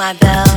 my bell.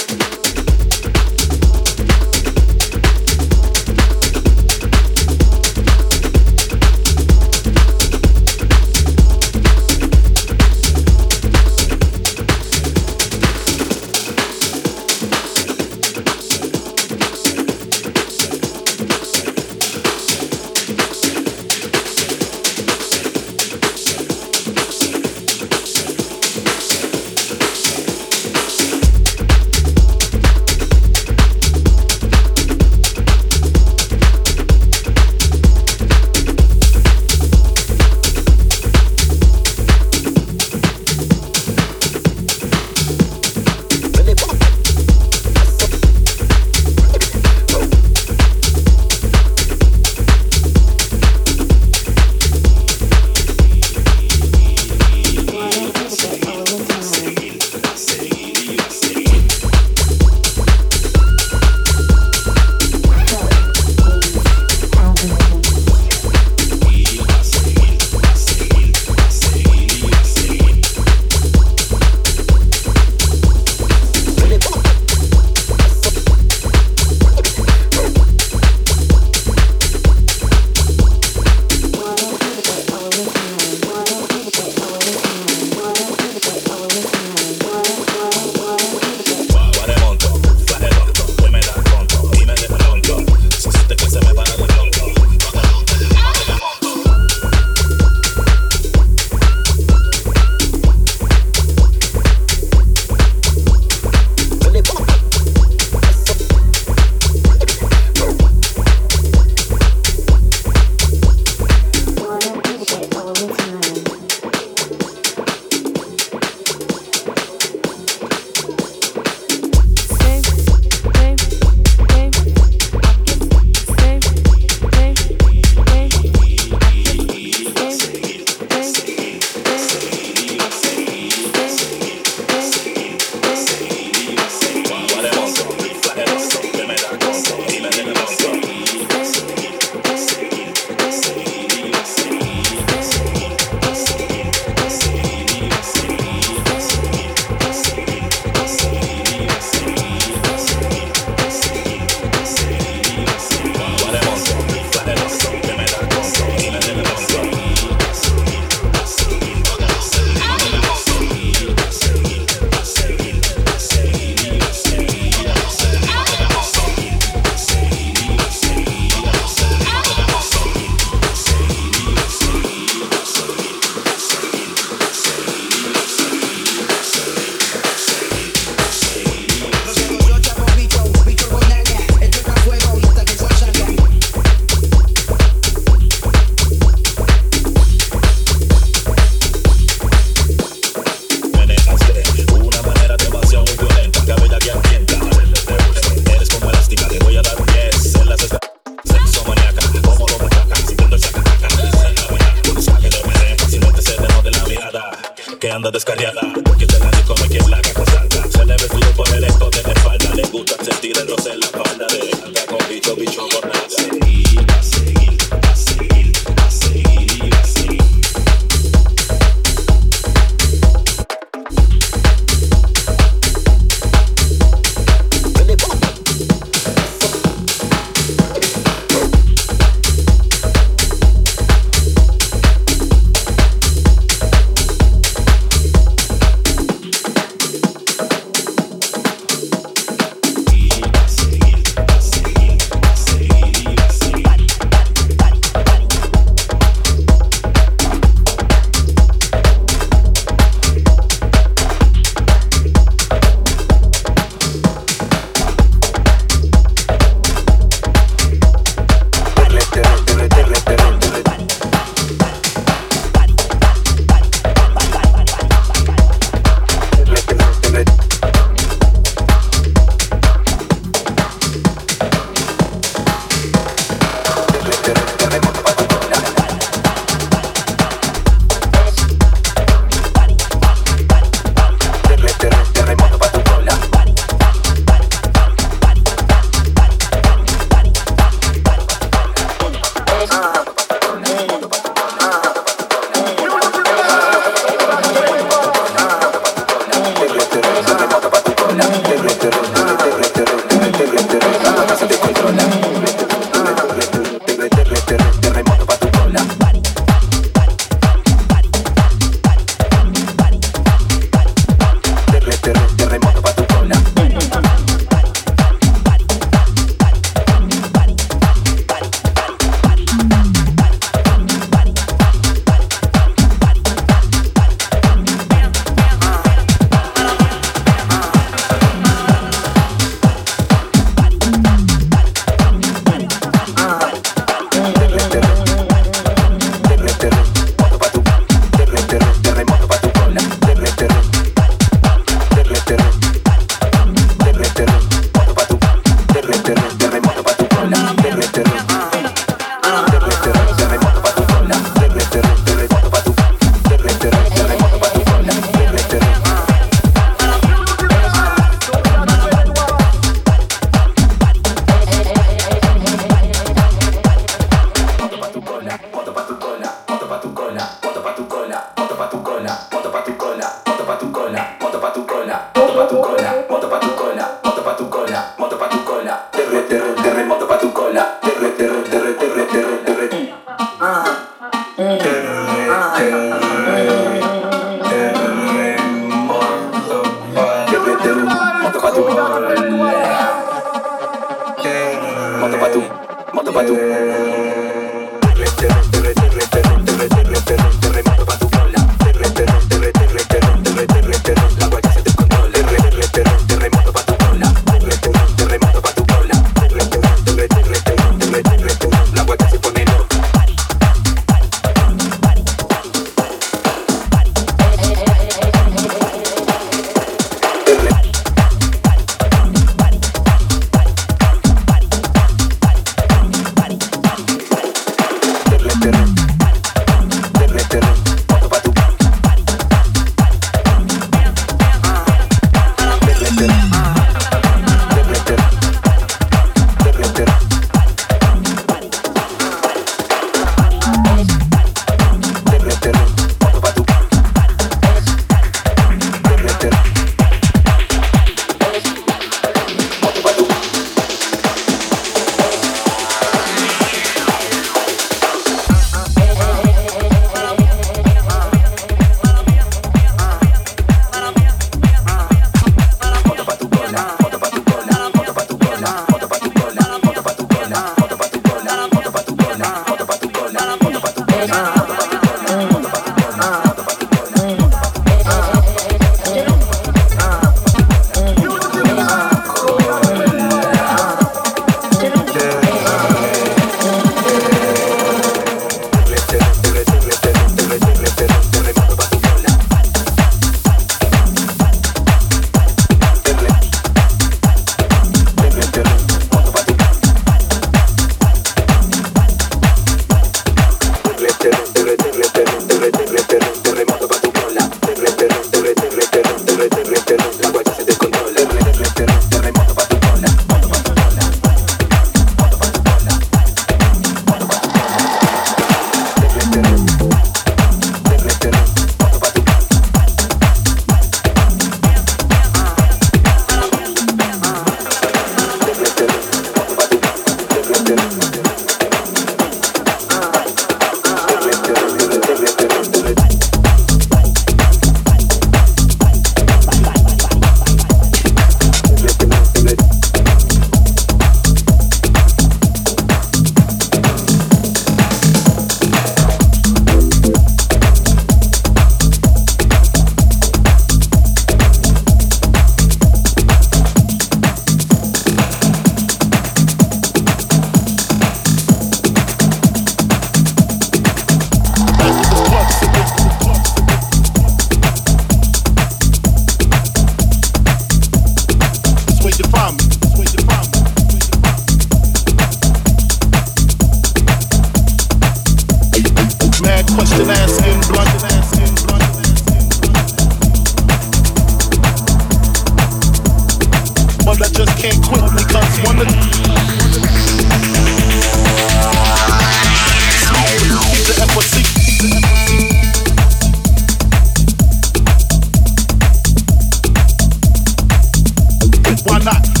Why not?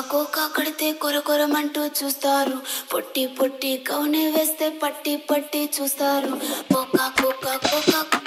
కోక కడితే కొరకొరమంటూ చూస్తారు. పొట్టి పొట్టి కౌనే వేస్తే పట్టి పట్టి చూస్తారు. Cocoa cocoa cocoa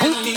I